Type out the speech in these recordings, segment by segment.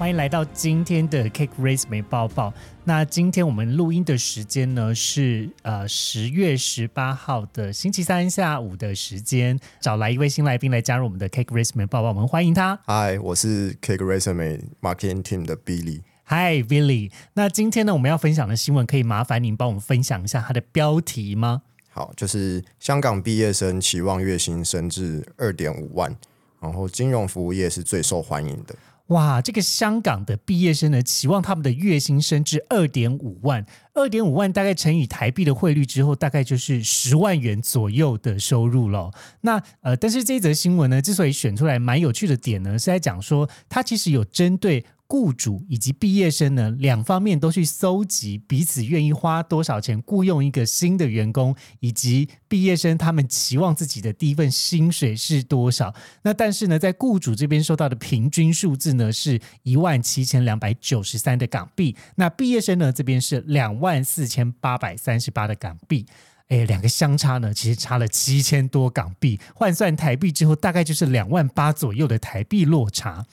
欢迎来到今天的 Cake Race 美报报。那今天我们录音的时间呢是呃十月十八号的星期三下午的时间，找来一位新来宾来加入我们的 Cake Race 美报报，我们欢迎他。嗨，我是 Cake Resume Marketing Team 的 Billy。嗨，Billy。那今天呢，我们要分享的新闻，可以麻烦您帮我们分享一下它的标题吗？好，就是香港毕业生期望月薪升至二点五万，然后金融服务业是最受欢迎的。哇，这个香港的毕业生呢，期望他们的月薪升至二点五万，二点五万大概乘以台币的汇率之后，大概就是十万元左右的收入了。那呃，但是这一则新闻呢，之所以选出来蛮有趣的点呢，是在讲说，它其实有针对。雇主以及毕业生呢，两方面都去搜集彼此愿意花多少钱雇佣一个新的员工，以及毕业生他们期望自己的第一份薪水是多少。那但是呢，在雇主这边收到的平均数字呢，是一万七千两百九十三的港币。那毕业生呢这边是两万四千八百三十八的港币。哎，两个相差呢，其实差了七千多港币，换算台币之后，大概就是两万八左右的台币落差。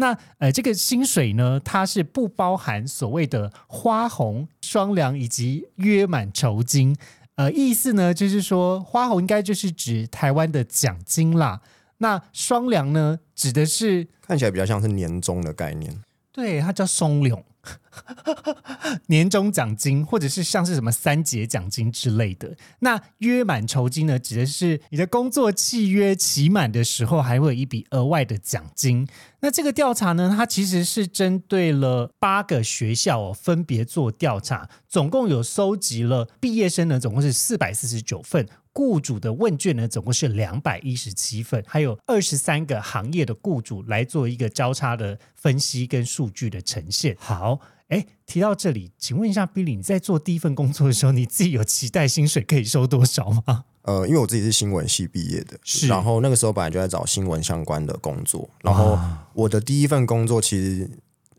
那呃，这个薪水呢，它是不包含所谓的花红、双粮以及约满酬金。呃，意思呢，就是说花红应该就是指台湾的奖金啦。那双粮呢，指的是看起来比较像是年终的概念。对，它叫松粮。年终奖金，或者是像是什么三节奖金之类的。那约满酬金呢，指的是你的工作契约期满的时候，还会有一笔额外的奖金。那这个调查呢，它其实是针对了八个学校哦，分别做调查，总共有收集了毕业生呢，总共是四百四十九份。雇主的问卷呢，总共是两百一十七份，还有二十三个行业的雇主来做一个交叉的分析跟数据的呈现。好，哎，提到这里，请问一下，Billy，你在做第一份工作的时候，你自己有期待薪水可以收多少吗？呃，因为我自己是新闻系毕业的，是，然后那个时候本来就在找新闻相关的工作，然后我的第一份工作其实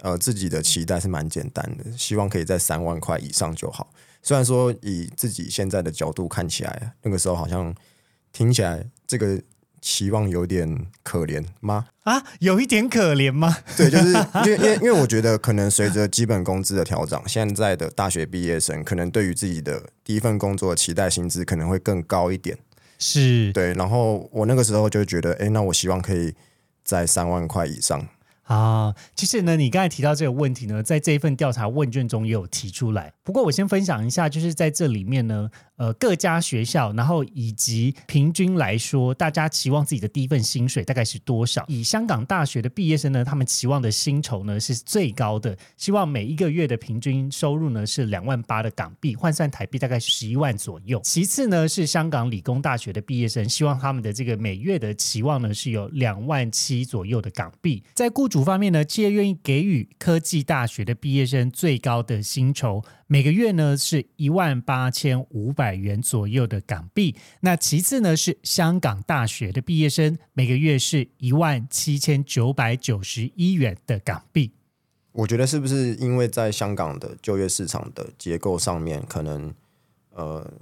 呃自己的期待是蛮简单的，希望可以在三万块以上就好。虽然说以自己现在的角度看起来，那个时候好像听起来这个期望有点可怜吗？啊，有一点可怜吗？对，就是因为因为因为我觉得可能随着基本工资的调整，现在的大学毕业生可能对于自己的第一份工作的期待薪资可能会更高一点。是对，然后我那个时候就觉得，哎，那我希望可以在三万块以上。啊，其实呢，你刚才提到这个问题呢，在这一份调查问卷中也有提出来。不过我先分享一下，就是在这里面呢。呃，各家学校，然后以及平均来说，大家期望自己的第一份薪水大概是多少？以香港大学的毕业生呢，他们期望的薪酬呢是最高的，希望每一个月的平均收入呢是两万八的港币，换算台币大概十一万左右。其次呢是香港理工大学的毕业生，希望他们的这个每月的期望呢是有两万七左右的港币。在雇主方面呢，企业愿意给予科技大学的毕业生最高的薪酬。每个月呢是一万八千五百百元左右的港币，那其次呢是香港大学的毕业生，每个月是一万七千九百九十一元的港币。我觉得是不是因为在香港的就业市场的结构上面，可能呃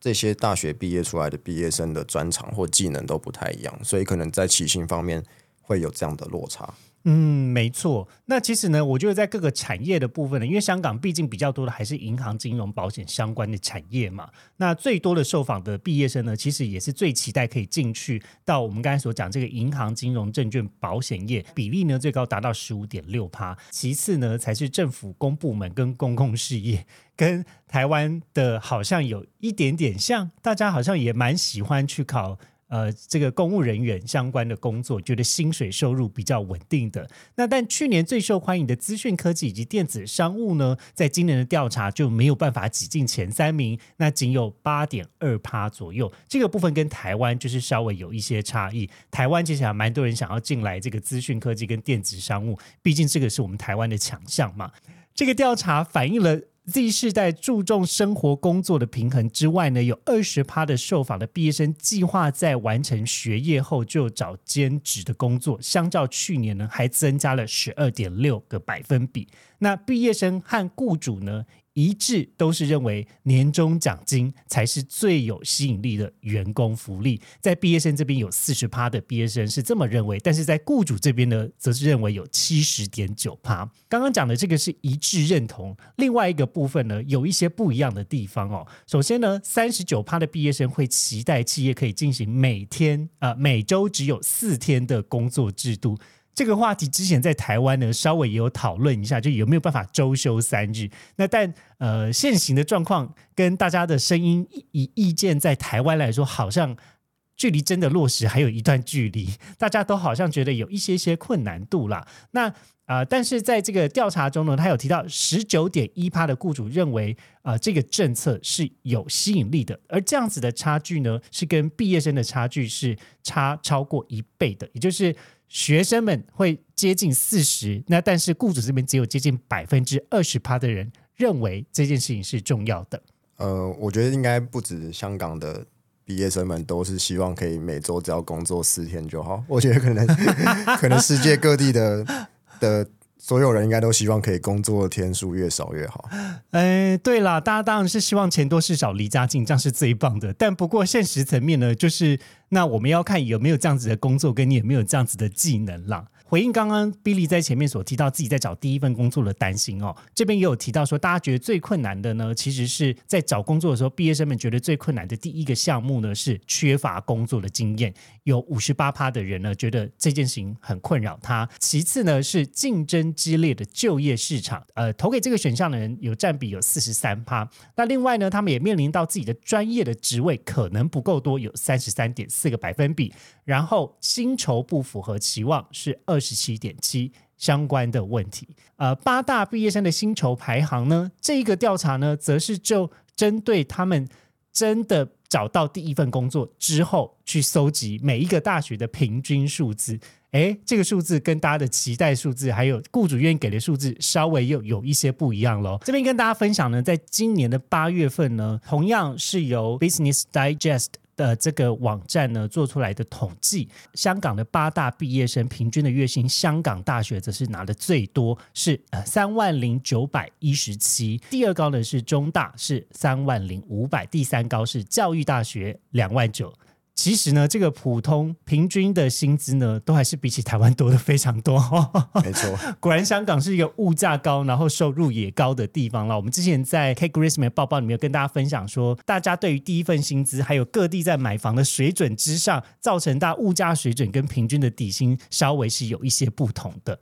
这些大学毕业出来的毕业生的专长或技能都不太一样，所以可能在起薪方面会有这样的落差。嗯，没错。那其实呢，我觉得在各个产业的部分呢，因为香港毕竟比较多的还是银行、金融、保险相关的产业嘛。那最多的受访的毕业生呢，其实也是最期待可以进去到我们刚才所讲这个银行、金融、证券、保险业，比例呢最高达到十五点六趴。其次呢，才是政府公部门跟公共事业，跟台湾的好像有一点点像，大家好像也蛮喜欢去考。呃，这个公务人员相关的工作，觉得薪水收入比较稳定的。那但去年最受欢迎的资讯科技以及电子商务呢，在今年的调查就没有办法挤进前三名，那仅有八点二趴左右。这个部分跟台湾就是稍微有一些差异。台湾其实还蛮多人想要进来这个资讯科技跟电子商务，毕竟这个是我们台湾的强项嘛。这个调查反映了 Z 世代注重生活工作的平衡之外呢，有二十趴的受访的毕业生计划在完成学业后就找兼职的工作，相较去年呢还增加了十二点六个百分比。那毕业生和雇主呢？一致都是认为年终奖金才是最有吸引力的员工福利，在毕业生这边有四十趴的毕业生是这么认为，但是在雇主这边呢，则是认为有七十点九趴。刚刚讲的这个是一致认同，另外一个部分呢，有一些不一样的地方哦。首先呢，三十九趴的毕业生会期待企业可以进行每天啊每周只有四天的工作制度。这个话题之前在台湾呢，稍微也有讨论一下，就有没有办法周休三日。那但呃，现行的状况跟大家的声音以意见，在台湾来说，好像距离真的落实还有一段距离，大家都好像觉得有一些些困难度啦。那啊，但是在这个调查中呢，他有提到十九点一趴的雇主认为啊，这个政策是有吸引力的，而这样子的差距呢，是跟毕业生的差距是差超过一倍的，也就是。学生们会接近四十，那但是雇主这边只有接近百分之二十趴的人认为这件事情是重要的。呃，我觉得应该不止香港的毕业生们都是希望可以每周只要工作四天就好。我觉得可能 可能世界各地的的。所有人应该都希望可以工作的天数越少越好。哎，对了，大家当然是希望钱多事少、离家近，这样是最棒的。但不过现实层面呢，就是那我们要看有没有这样子的工作，跟你有没有这样子的技能啦。回应刚刚 Billy 在前面所提到自己在找第一份工作的担心哦，这边也有提到说，大家觉得最困难的呢，其实是在找工作的时候，毕业生们觉得最困难的第一个项目呢是缺乏工作的经验，有五十八趴的人呢觉得这件事情很困扰他。其次呢是竞争激烈的就业市场，呃，投给这个选项的人有占比有四十三趴。那另外呢，他们也面临到自己的专业的职位可能不够多，有三十三点四个百分比。然后薪酬不符合期望是二十七点七相关的问题。呃，八大毕业生的薪酬排行呢，这一个调查呢，则是就针对他们真的找到第一份工作之后，去搜集每一个大学的平均数字。诶，这个数字跟大家的期待数字，还有雇主愿意给的数字，稍微又有一些不一样喽。这边跟大家分享呢，在今年的八月份呢，同样是由 Business Digest。的这个网站呢做出来的统计，香港的八大毕业生平均的月薪，香港大学则是拿的最多，是呃三万零九百一十七。第二高呢是中大，是三万零五百。第三高是教育大学，两万九。其实呢，这个普通平均的薪资呢，都还是比起台湾多的非常多。没错，果然香港是一个物价高，然后收入也高的地方了。我们之前在 K Christmas 报报里面有跟大家分享说，大家对于第一份薪资，还有各地在买房的水准之上，造成大物价水准跟平均的底薪稍微是有一些不同的。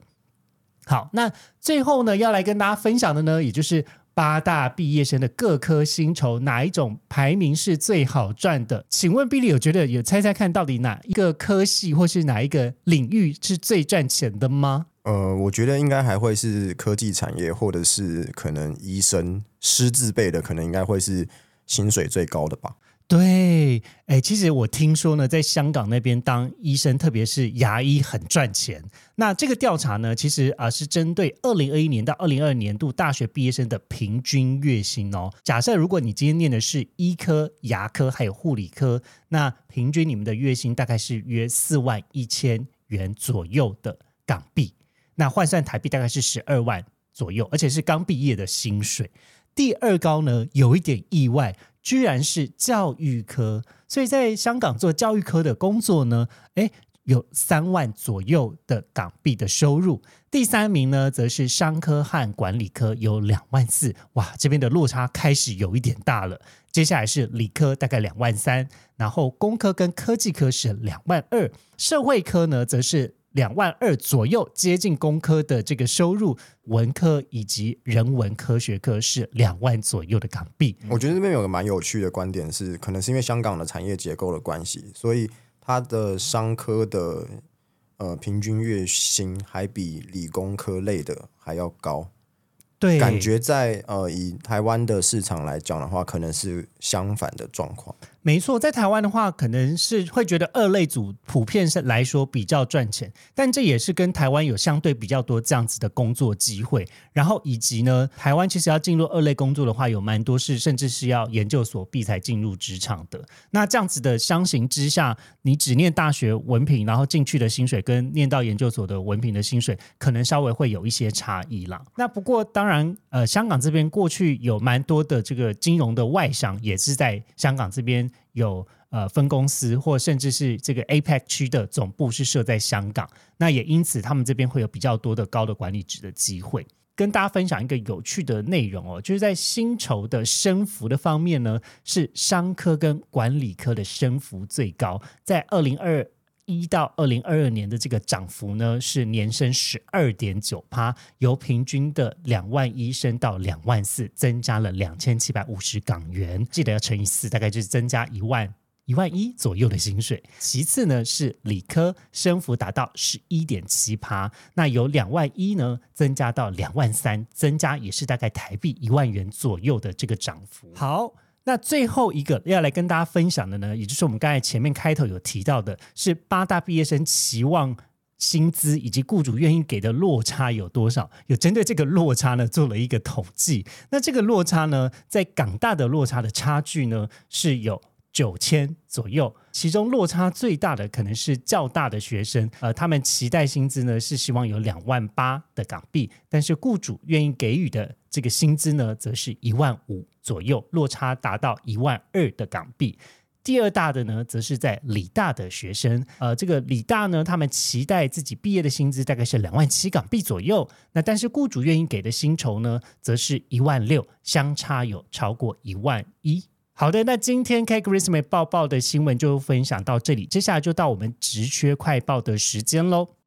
好，那最后呢，要来跟大家分享的呢，也就是。八大毕业生的各科薪酬哪一种排名是最好赚的？请问比利有觉得有猜猜看到底哪一个科系或是哪一个领域是最赚钱的吗？呃，我觉得应该还会是科技产业，或者是可能医生师资辈的，可能应该会是薪水最高的吧。对，哎，其实我听说呢，在香港那边当医生，特别是牙医，很赚钱。那这个调查呢，其实啊是针对二零二一年到二零二二年度大学毕业生的平均月薪哦。假设如果你今天念的是医科、牙科还有护理科，那平均你们的月薪大概是约四万一千元左右的港币，那换算台币大概是十二万左右，而且是刚毕业的薪水。第二高呢，有一点意外。居然是教育科，所以在香港做教育科的工作呢，诶，有三万左右的港币的收入。第三名呢，则是商科和管理科，有两万四。哇，这边的落差开始有一点大了。接下来是理科，大概两万三，然后工科跟科技科是两万二，社会科呢，则是。两万二左右，接近工科的这个收入，文科以及人文科学科是两万左右的港币。我觉得这边有个蛮有趣的观点是，可能是因为香港的产业结构的关系，所以它的商科的呃平均月薪还比理工科类的还要高。对，感觉在呃以台湾的市场来讲的话，可能是相反的状况。没错，在台湾的话，可能是会觉得二类组普遍是来说比较赚钱，但这也是跟台湾有相对比较多这样子的工作机会。然后以及呢，台湾其实要进入二类工作的话，有蛮多是甚至是要研究所毕才进入职场的。那这样子的相形之下，你只念大学文凭，然后进去的薪水跟念到研究所的文凭的薪水，可能稍微会有一些差异啦。那不过当然，呃，香港这边过去有蛮多的这个金融的外商，也是在香港这边。有呃分公司，或甚至是这个 APEC 区的总部是设在香港，那也因此他们这边会有比较多的高的管理值的机会。跟大家分享一个有趣的内容哦，就是在薪酬的升幅的方面呢，是商科跟管理科的升幅最高，在二零二。一到二零二二年的这个涨幅呢，是年升十二点九趴，由平均的两万一升到两万四，增加了两千七百五十港元。记得要乘以四，大概就是增加一万一万一左右的薪水。其次呢，是理科升幅达到十一点七趴，那由两万一呢增加到两万三，增加也是大概台币一万元左右的这个涨幅。好。那最后一个要来跟大家分享的呢，也就是我们刚才前面开头有提到的，是八大毕业生期望薪资以及雇主愿意给的落差有多少？有针对这个落差呢做了一个统计。那这个落差呢，在港大的落差的差距呢是有。九千左右，其中落差最大的可能是较大的学生，呃，他们期待薪资呢是希望有两万八的港币，但是雇主愿意给予的这个薪资呢，则是一万五左右，落差达到一万二的港币。第二大的呢，则是在理大的学生，呃，这个理大呢，他们期待自己毕业的薪资大概是两万七港币左右，那但是雇主愿意给的薪酬呢，则是一万六，相差有超过一万一。好的，那今天 K Christmas 报报的新闻就分享到这里，接下来就到我们职缺快报的时间喽。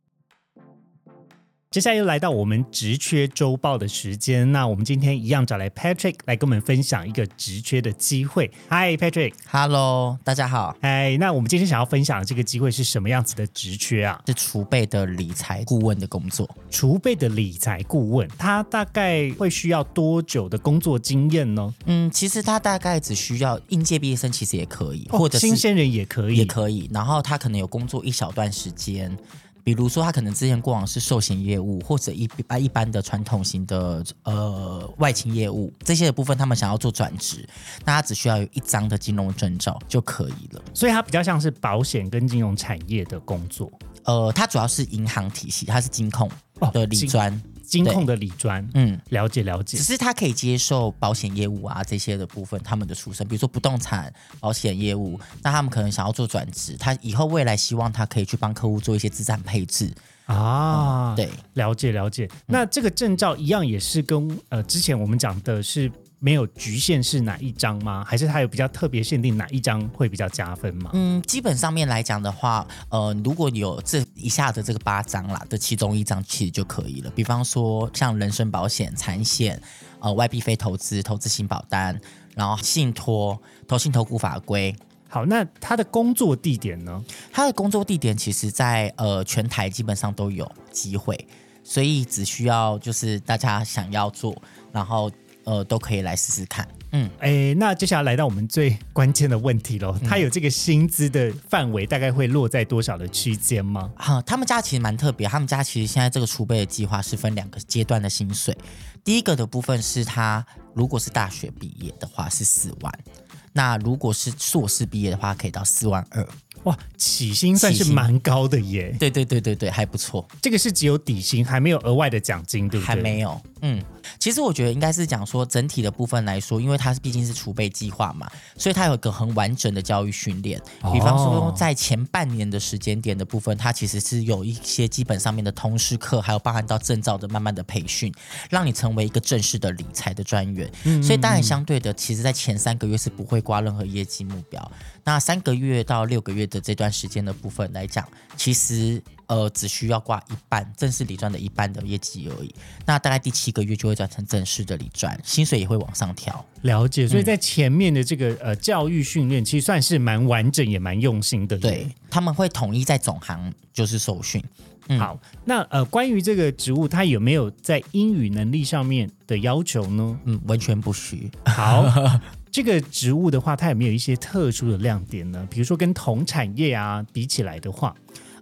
接下来又来到我们职缺周报的时间，那我们今天一样找来 Patrick 来跟我们分享一个职缺的机会。Hi Patrick，Hello，大家好。哎，那我们今天想要分享的这个机会是什么样子的职缺啊？是储备的理财顾问的工作。储备的理财顾问，他大概会需要多久的工作经验呢？嗯，其实他大概只需要应届毕业生，其实也可以，或者新鲜人也可以，也可以。然后他可能有工作一小段时间。比如说，他可能之前过往是寿险业务，或者一般一般的传统型的呃外勤业务这些的部分，他们想要做转职，那他只需要有一张的金融证照就可以了。所以，它比较像是保险跟金融产业的工作。呃，它主要是银行体系，它是金控的理专。金控的理专，嗯，了解了解。只是他可以接受保险业务啊这些的部分，他们的出身，比如说不动产保险业务，那他们可能想要做转职，他以后未来希望他可以去帮客户做一些资产配置啊。对，了解了解。那这个证照一样也是跟呃之前我们讲的是。没有局限是哪一张吗？还是它有比较特别限定哪一张会比较加分吗？嗯，基本上面来讲的话，呃，如果有这以下的这个八张啦的其中一张，其实就可以了。比方说像人身保险、产险、呃外币非投资、投资型保单，然后信托、投信投顾法规。好，那他的工作地点呢？他的工作地点其实，在呃全台基本上都有机会，所以只需要就是大家想要做，然后。呃，都可以来试试看。嗯，哎，那接下来来到我们最关键的问题喽，他有这个薪资的范围大概会落在多少的区间吗？哈，他们家其实蛮特别，他们家其实现在这个储备的计划是分两个阶段的薪水。第一个的部分是他如果是大学毕业的话是四万，那如果是硕士毕业的话可以到四万二。哇，起薪算是蛮高的耶！对对对对对，还不错。这个是只有底薪，还没有额外的奖金，对不对？还没有。嗯，其实我觉得应该是讲说整体的部分来说，因为它是毕竟是储备计划嘛，所以它有一个很完整的教育训练。比方说，在前半年的时间点的部分，它其实是有一些基本上面的通识课，还有包含到证照的慢慢的培训，让你成为一个正式的理财的专员。所以当然相对的，其实在前三个月是不会挂任何业绩目标。那三个月到六个月的这段时间的部分来讲，其实呃只需要挂一半正式理专的一半的业绩而已。那大概第七个月就会转成正式的理专，薪水也会往上调。了解，所以在前面的这个呃教育训练，其实算是蛮完整也蛮用心的。对他们会统一在总行就是受训。嗯好，那呃，关于这个职务，它有没有在英语能力上面的要求呢？嗯，完全不需。好，这个植物的话，它有没有一些特殊的亮点呢？比如说跟同产业啊比起来的话，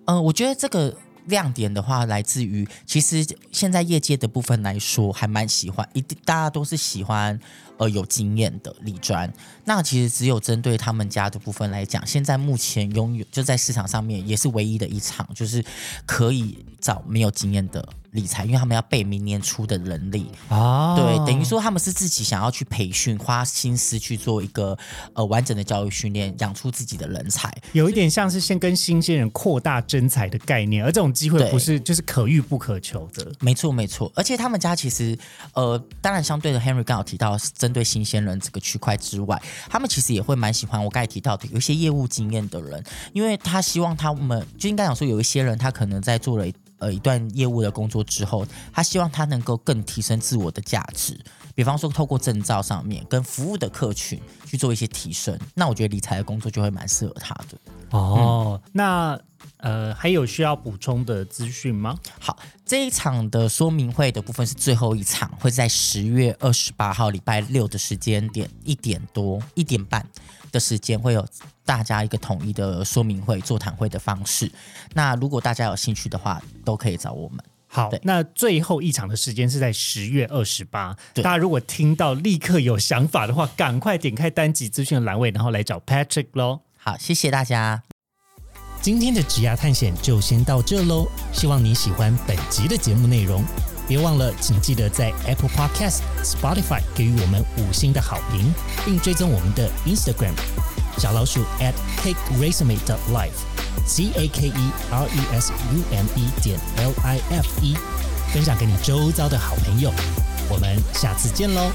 嗯、我觉得这个亮点的话，来自于其实现在业界的部分来说，还蛮喜欢，一定大家都是喜欢呃有经验的理专。那其实只有针对他们家的部分来讲，现在目前拥有就在市场上面也是唯一的一场，就是可以找没有经验的理财，因为他们要备明年初的人力。啊对，等于说他们是自己想要去培训，花心思去做一个呃完整的教育训练，养出自己的人才。有一点像是先跟新鲜人扩大真才的概念，而这种机会不是就是可遇不可求的。没错，没错，而且他们家其实，呃，当然相对的，Henry 刚好提到是对新鲜人这个区块之外，他们其实也会蛮喜欢我刚才提到的有一些业务经验的人，因为他希望他们就应该讲说，有一些人他可能在做了呃一段业务的工作之后，他希望他能够更提升自我的价值，比方说透过证照上面跟服务的客群去做一些提升，那我觉得理财的工作就会蛮适合他的。哦，那呃还有需要补充的资讯吗？好，这一场的说明会的部分是最后一场，会在十月二十八号礼拜六的时间点一点多一点半的时间，会有大家一个统一的说明会、座谈会的方式。那如果大家有兴趣的话，都可以找我们。好对，那最后一场的时间是在十月二十八。大家如果听到立刻有想法的话，赶快点开单集资讯的栏位，然后来找 Patrick 喽。好，谢谢大家。今天的职涯探险就先到这喽，希望你喜欢本集的节目内容。别忘了，请记得在 Apple Podcast、Spotify 给予我们五星的好评，并追踪我们的 Instagram 小老鼠 at cake resume dot life c a k e r e s u m e 点 l i f e，分享给你周遭的好朋友。我们下次见喽，